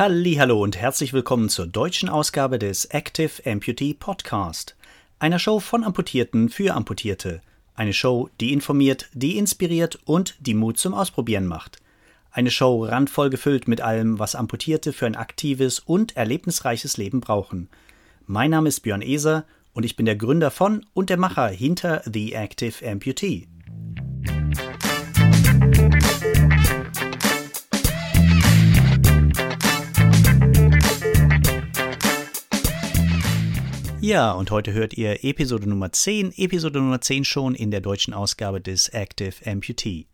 Hallo und herzlich willkommen zur deutschen Ausgabe des Active Amputee Podcast, einer Show von Amputierten für Amputierte, eine Show, die informiert, die inspiriert und die Mut zum Ausprobieren macht. Eine Show randvoll gefüllt mit allem, was Amputierte für ein aktives und erlebnisreiches Leben brauchen. Mein Name ist Björn Eser und ich bin der Gründer von und der Macher hinter The Active Amputee. Ja, und heute hört ihr Episode Nummer 10, Episode Nummer 10 schon in der deutschen Ausgabe des Active Amputee.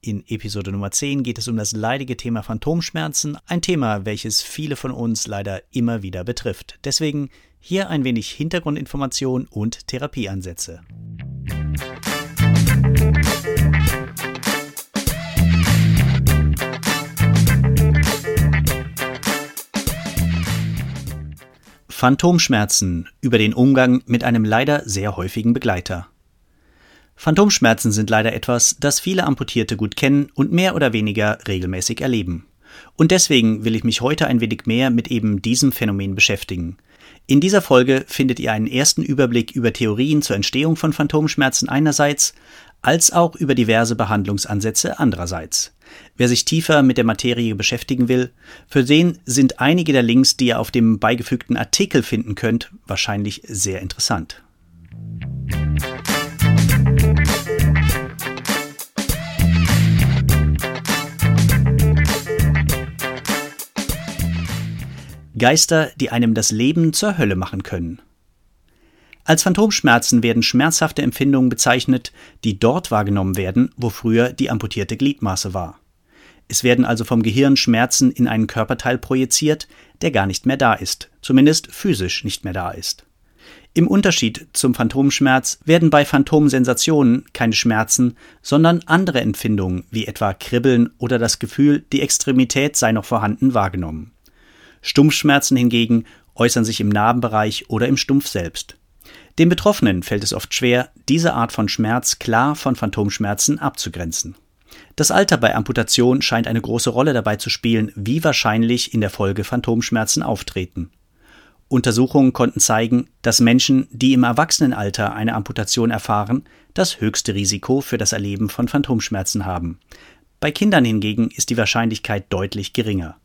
In Episode Nummer 10 geht es um das leidige Thema Phantomschmerzen, ein Thema, welches viele von uns leider immer wieder betrifft. Deswegen hier ein wenig Hintergrundinformation und Therapieansätze. Phantomschmerzen über den Umgang mit einem leider sehr häufigen Begleiter. Phantomschmerzen sind leider etwas, das viele Amputierte gut kennen und mehr oder weniger regelmäßig erleben. Und deswegen will ich mich heute ein wenig mehr mit eben diesem Phänomen beschäftigen. In dieser Folge findet ihr einen ersten Überblick über Theorien zur Entstehung von Phantomschmerzen einerseits, als auch über diverse Behandlungsansätze andererseits. Wer sich tiefer mit der Materie beschäftigen will, für den sind einige der Links, die ihr auf dem beigefügten Artikel finden könnt, wahrscheinlich sehr interessant. Geister, die einem das Leben zur Hölle machen können. Als Phantomschmerzen werden schmerzhafte Empfindungen bezeichnet, die dort wahrgenommen werden, wo früher die amputierte Gliedmaße war. Es werden also vom Gehirn Schmerzen in einen Körperteil projiziert, der gar nicht mehr da ist, zumindest physisch nicht mehr da ist. Im Unterschied zum Phantomschmerz werden bei Phantomsensationen keine Schmerzen, sondern andere Empfindungen wie etwa Kribbeln oder das Gefühl, die Extremität sei noch vorhanden wahrgenommen. Stumpfschmerzen hingegen äußern sich im Narbenbereich oder im Stumpf selbst. Dem Betroffenen fällt es oft schwer, diese Art von Schmerz klar von Phantomschmerzen abzugrenzen. Das Alter bei Amputation scheint eine große Rolle dabei zu spielen, wie wahrscheinlich in der Folge Phantomschmerzen auftreten. Untersuchungen konnten zeigen, dass Menschen, die im Erwachsenenalter eine Amputation erfahren, das höchste Risiko für das Erleben von Phantomschmerzen haben. Bei Kindern hingegen ist die Wahrscheinlichkeit deutlich geringer.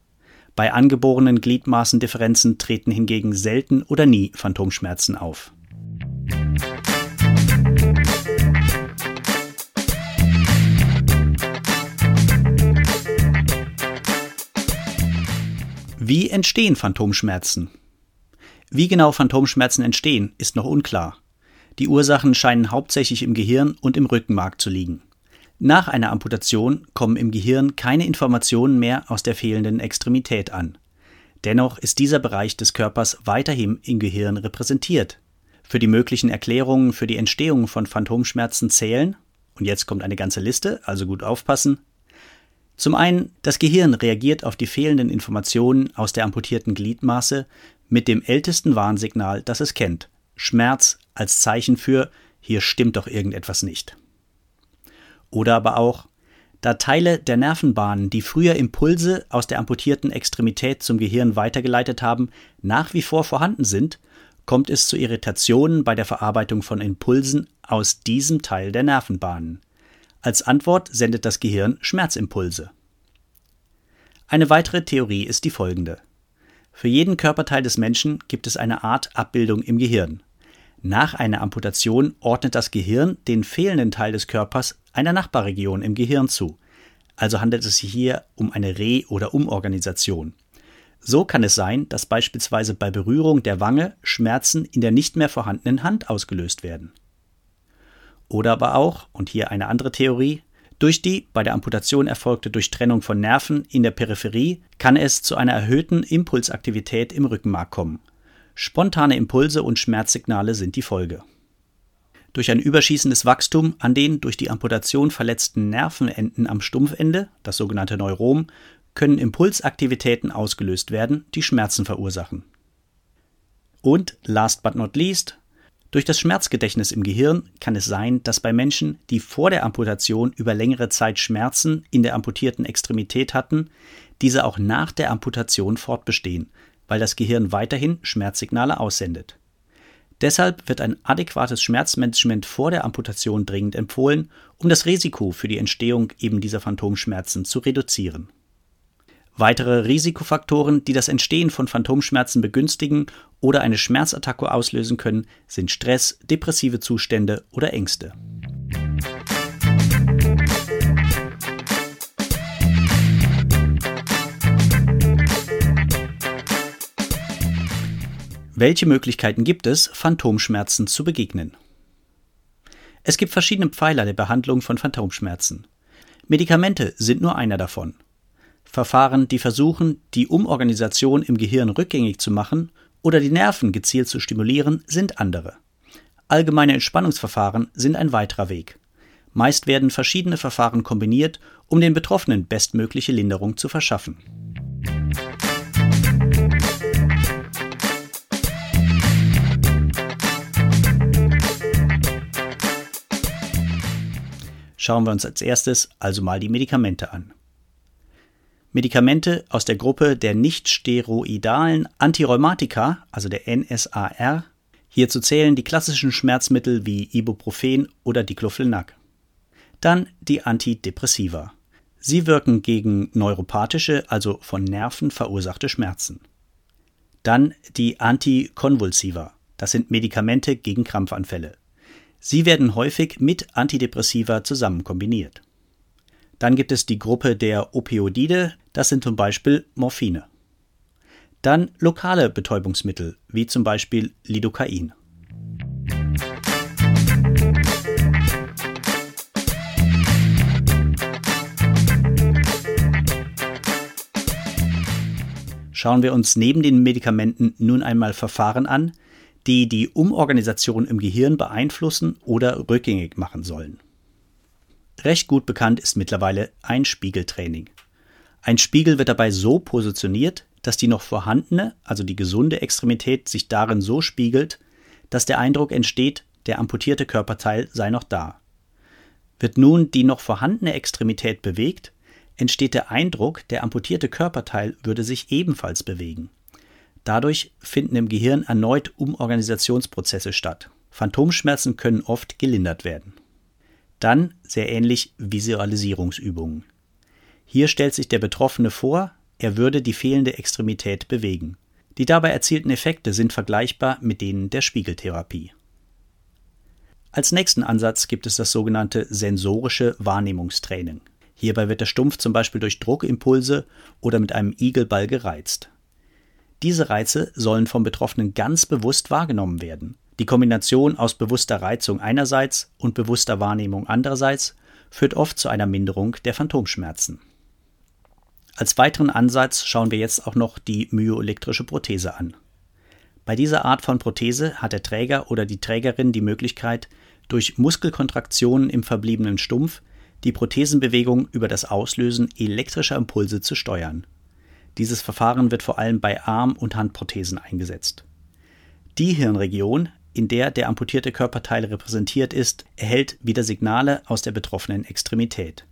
Bei angeborenen Gliedmaßendifferenzen treten hingegen selten oder nie Phantomschmerzen auf. Wie entstehen Phantomschmerzen? Wie genau Phantomschmerzen entstehen, ist noch unklar. Die Ursachen scheinen hauptsächlich im Gehirn und im Rückenmark zu liegen. Nach einer Amputation kommen im Gehirn keine Informationen mehr aus der fehlenden Extremität an. Dennoch ist dieser Bereich des Körpers weiterhin im Gehirn repräsentiert. Für die möglichen Erklärungen für die Entstehung von Phantomschmerzen zählen, und jetzt kommt eine ganze Liste, also gut aufpassen, zum einen, das Gehirn reagiert auf die fehlenden Informationen aus der amputierten Gliedmaße mit dem ältesten Warnsignal, das es kennt, Schmerz als Zeichen für hier stimmt doch irgendetwas nicht. Oder aber auch, da Teile der Nervenbahnen, die früher Impulse aus der amputierten Extremität zum Gehirn weitergeleitet haben, nach wie vor vorhanden sind, kommt es zu Irritationen bei der Verarbeitung von Impulsen aus diesem Teil der Nervenbahnen. Als Antwort sendet das Gehirn Schmerzimpulse. Eine weitere Theorie ist die folgende. Für jeden Körperteil des Menschen gibt es eine Art Abbildung im Gehirn. Nach einer Amputation ordnet das Gehirn den fehlenden Teil des Körpers einer Nachbarregion im Gehirn zu. Also handelt es sich hier um eine Re- oder Umorganisation. So kann es sein, dass beispielsweise bei Berührung der Wange Schmerzen in der nicht mehr vorhandenen Hand ausgelöst werden. Oder aber auch, und hier eine andere Theorie, durch die bei der Amputation erfolgte Durchtrennung von Nerven in der Peripherie kann es zu einer erhöhten Impulsaktivität im Rückenmark kommen. Spontane Impulse und Schmerzsignale sind die Folge. Durch ein überschießendes Wachstum an den durch die Amputation verletzten Nervenenden am Stumpfende, das sogenannte Neurom, können Impulsaktivitäten ausgelöst werden, die Schmerzen verursachen. Und last but not least, durch das Schmerzgedächtnis im Gehirn kann es sein, dass bei Menschen, die vor der Amputation über längere Zeit Schmerzen in der amputierten Extremität hatten, diese auch nach der Amputation fortbestehen, weil das Gehirn weiterhin Schmerzsignale aussendet. Deshalb wird ein adäquates Schmerzmanagement vor der Amputation dringend empfohlen, um das Risiko für die Entstehung eben dieser Phantomschmerzen zu reduzieren. Weitere Risikofaktoren, die das Entstehen von Phantomschmerzen begünstigen oder eine Schmerzattacke auslösen können, sind Stress, depressive Zustände oder Ängste. Welche Möglichkeiten gibt es, Phantomschmerzen zu begegnen? Es gibt verschiedene Pfeiler der Behandlung von Phantomschmerzen. Medikamente sind nur einer davon. Verfahren, die versuchen, die Umorganisation im Gehirn rückgängig zu machen oder die Nerven gezielt zu stimulieren, sind andere. Allgemeine Entspannungsverfahren sind ein weiterer Weg. Meist werden verschiedene Verfahren kombiniert, um den Betroffenen bestmögliche Linderung zu verschaffen. Schauen wir uns als erstes also mal die Medikamente an. Medikamente aus der Gruppe der nicht-steroidalen Antirheumatika, also der NSAR. Hierzu zählen die klassischen Schmerzmittel wie Ibuprofen oder Diclofenac. Dann die Antidepressiva. Sie wirken gegen neuropathische, also von Nerven verursachte Schmerzen. Dann die Antikonvulsiva. Das sind Medikamente gegen Krampfanfälle. Sie werden häufig mit Antidepressiva zusammen kombiniert. Dann gibt es die Gruppe der Opioide, das sind zum Beispiel Morphine. Dann lokale Betäubungsmittel, wie zum Beispiel Lidocain. Schauen wir uns neben den Medikamenten nun einmal Verfahren an, die die Umorganisation im Gehirn beeinflussen oder rückgängig machen sollen. Recht gut bekannt ist mittlerweile ein Spiegeltraining. Ein Spiegel wird dabei so positioniert, dass die noch vorhandene, also die gesunde Extremität sich darin so spiegelt, dass der Eindruck entsteht, der amputierte Körperteil sei noch da. Wird nun die noch vorhandene Extremität bewegt, entsteht der Eindruck, der amputierte Körperteil würde sich ebenfalls bewegen. Dadurch finden im Gehirn erneut Umorganisationsprozesse statt. Phantomschmerzen können oft gelindert werden. Dann sehr ähnlich Visualisierungsübungen. Hier stellt sich der Betroffene vor, er würde die fehlende Extremität bewegen. Die dabei erzielten Effekte sind vergleichbar mit denen der Spiegeltherapie. Als nächsten Ansatz gibt es das sogenannte sensorische Wahrnehmungstraining. Hierbei wird der Stumpf zum Beispiel durch Druckimpulse oder mit einem Igelball gereizt. Diese Reize sollen vom Betroffenen ganz bewusst wahrgenommen werden. Die Kombination aus bewusster Reizung einerseits und bewusster Wahrnehmung andererseits führt oft zu einer Minderung der Phantomschmerzen. Als weiteren Ansatz schauen wir jetzt auch noch die myoelektrische Prothese an. Bei dieser Art von Prothese hat der Träger oder die Trägerin die Möglichkeit, durch Muskelkontraktionen im verbliebenen Stumpf die Prothesenbewegung über das Auslösen elektrischer Impulse zu steuern. Dieses Verfahren wird vor allem bei Arm- und Handprothesen eingesetzt. Die Hirnregion, in der der amputierte Körperteil repräsentiert ist, erhält wieder Signale aus der betroffenen Extremität.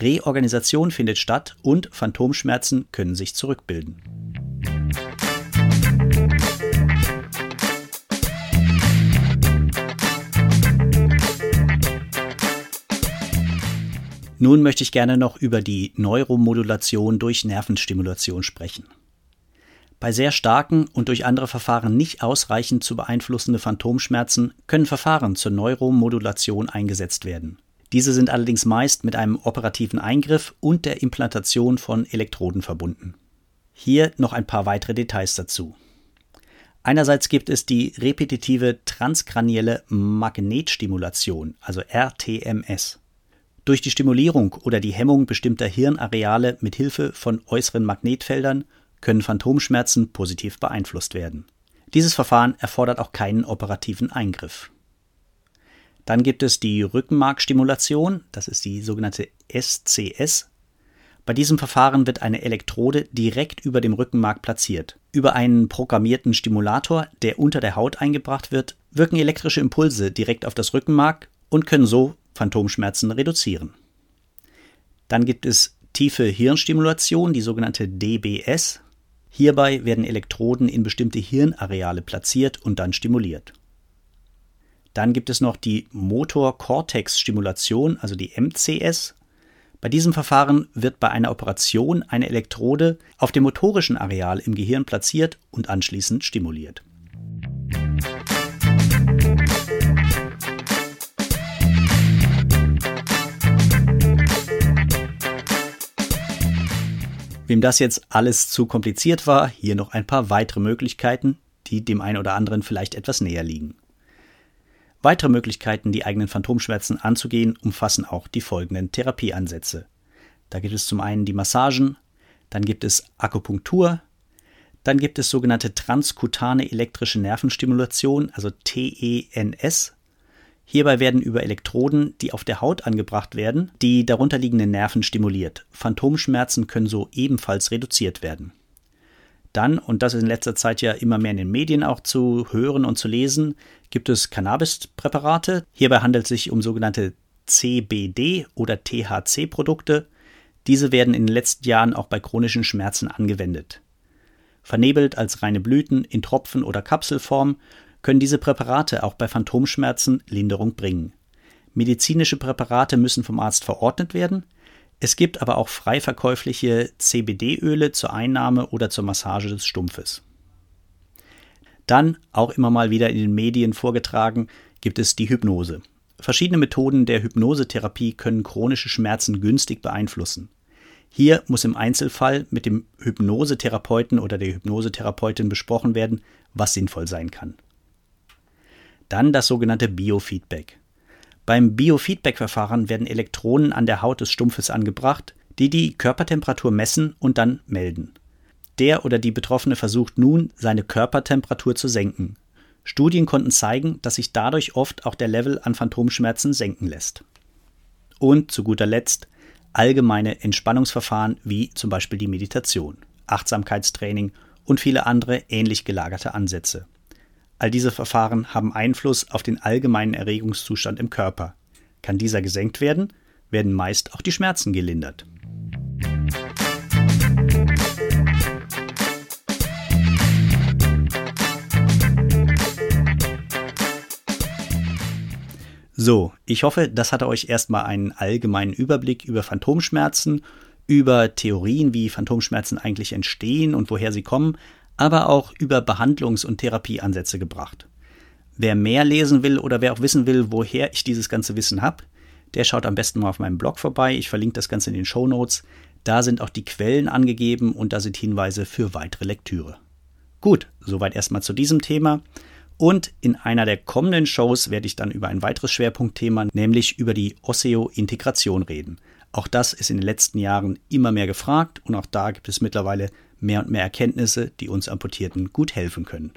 Reorganisation findet statt und Phantomschmerzen können sich zurückbilden. Nun möchte ich gerne noch über die Neuromodulation durch Nervenstimulation sprechen. Bei sehr starken und durch andere Verfahren nicht ausreichend zu beeinflussende Phantomschmerzen können Verfahren zur Neuromodulation eingesetzt werden. Diese sind allerdings meist mit einem operativen Eingriff und der Implantation von Elektroden verbunden. Hier noch ein paar weitere Details dazu. Einerseits gibt es die repetitive transkranielle Magnetstimulation, also RTMS. Durch die Stimulierung oder die Hemmung bestimmter Hirnareale mit Hilfe von äußeren Magnetfeldern können Phantomschmerzen positiv beeinflusst werden. Dieses Verfahren erfordert auch keinen operativen Eingriff. Dann gibt es die Rückenmarkstimulation, das ist die sogenannte SCS. Bei diesem Verfahren wird eine Elektrode direkt über dem Rückenmark platziert. Über einen programmierten Stimulator, der unter der Haut eingebracht wird, wirken elektrische Impulse direkt auf das Rückenmark und können so Phantomschmerzen reduzieren. Dann gibt es tiefe Hirnstimulation, die sogenannte DBS. Hierbei werden Elektroden in bestimmte Hirnareale platziert und dann stimuliert. Dann gibt es noch die Motor-Cortex-Stimulation, also die MCS. Bei diesem Verfahren wird bei einer Operation eine Elektrode auf dem motorischen Areal im Gehirn platziert und anschließend stimuliert. Wem das jetzt alles zu kompliziert war, hier noch ein paar weitere Möglichkeiten, die dem einen oder anderen vielleicht etwas näher liegen. Weitere Möglichkeiten, die eigenen Phantomschmerzen anzugehen, umfassen auch die folgenden Therapieansätze. Da gibt es zum einen die Massagen, dann gibt es Akupunktur, dann gibt es sogenannte transkutane elektrische Nervenstimulation, also TENS. Hierbei werden über Elektroden, die auf der Haut angebracht werden, die darunterliegenden Nerven stimuliert. Phantomschmerzen können so ebenfalls reduziert werden. Dann, und das ist in letzter Zeit ja immer mehr in den Medien auch zu hören und zu lesen, gibt es Cannabis-Präparate. Hierbei handelt es sich um sogenannte CBD oder THC-Produkte. Diese werden in den letzten Jahren auch bei chronischen Schmerzen angewendet. Vernebelt als reine Blüten in Tropfen- oder Kapselform können diese Präparate auch bei Phantomschmerzen Linderung bringen. Medizinische Präparate müssen vom Arzt verordnet werden, es gibt aber auch frei verkäufliche CBD-Öle zur Einnahme oder zur Massage des Stumpfes. Dann, auch immer mal wieder in den Medien vorgetragen, gibt es die Hypnose. Verschiedene Methoden der Hypnosetherapie können chronische Schmerzen günstig beeinflussen. Hier muss im Einzelfall mit dem Hypnosetherapeuten oder der Hypnosetherapeutin besprochen werden, was sinnvoll sein kann. Dann das sogenannte Biofeedback. Beim Biofeedback-Verfahren werden Elektronen an der Haut des Stumpfes angebracht, die die Körpertemperatur messen und dann melden. Der oder die Betroffene versucht nun, seine Körpertemperatur zu senken. Studien konnten zeigen, dass sich dadurch oft auch der Level an Phantomschmerzen senken lässt. Und zu guter Letzt allgemeine Entspannungsverfahren wie zum Beispiel die Meditation, Achtsamkeitstraining und viele andere ähnlich gelagerte Ansätze. All diese Verfahren haben Einfluss auf den allgemeinen Erregungszustand im Körper. Kann dieser gesenkt werden, werden meist auch die Schmerzen gelindert. So, ich hoffe, das hatte euch erstmal einen allgemeinen Überblick über Phantomschmerzen, über Theorien, wie Phantomschmerzen eigentlich entstehen und woher sie kommen, aber auch über Behandlungs- und Therapieansätze gebracht. Wer mehr lesen will oder wer auch wissen will, woher ich dieses ganze Wissen habe, der schaut am besten mal auf meinem Blog vorbei. Ich verlinke das Ganze in den Show Notes. Da sind auch die Quellen angegeben und da sind Hinweise für weitere Lektüre. Gut, soweit erstmal zu diesem Thema. Und in einer der kommenden Shows werde ich dann über ein weiteres Schwerpunktthema, nämlich über die Osseo-Integration reden. Auch das ist in den letzten Jahren immer mehr gefragt und auch da gibt es mittlerweile mehr und mehr Erkenntnisse, die uns Amputierten gut helfen können.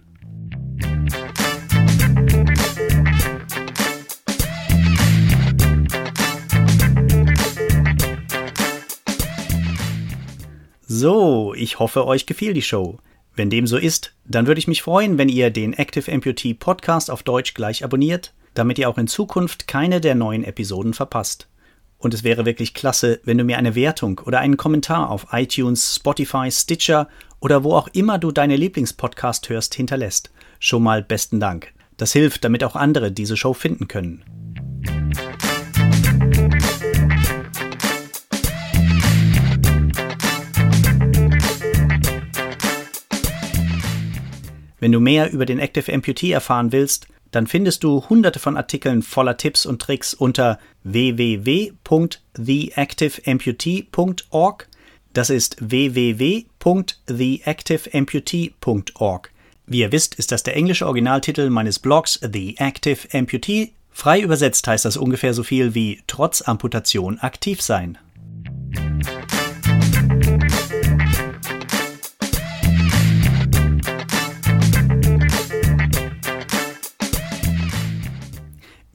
So, ich hoffe, euch gefiel die Show. Wenn dem so ist, dann würde ich mich freuen, wenn ihr den Active Amputee Podcast auf Deutsch gleich abonniert, damit ihr auch in Zukunft keine der neuen Episoden verpasst. Und es wäre wirklich klasse, wenn du mir eine Wertung oder einen Kommentar auf iTunes, Spotify, Stitcher oder wo auch immer du deine Lieblingspodcast hörst hinterlässt. Schon mal besten Dank. Das hilft, damit auch andere diese Show finden können. Wenn du mehr über den Active Amputee erfahren willst, dann findest du hunderte von Artikeln voller Tipps und Tricks unter www.theactiveamputee.org. Das ist www.theactiveamputee.org. Wie ihr wisst, ist das der englische Originaltitel meines Blogs The Active Amputee. Frei übersetzt heißt das ungefähr so viel wie trotz Amputation aktiv sein.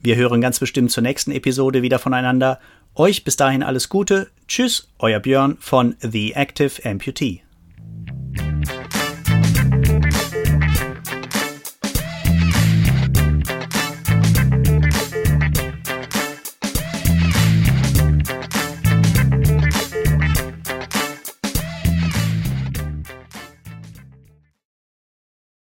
Wir hören ganz bestimmt zur nächsten Episode wieder voneinander. Euch bis dahin alles Gute. Tschüss, euer Björn von The Active Amputee.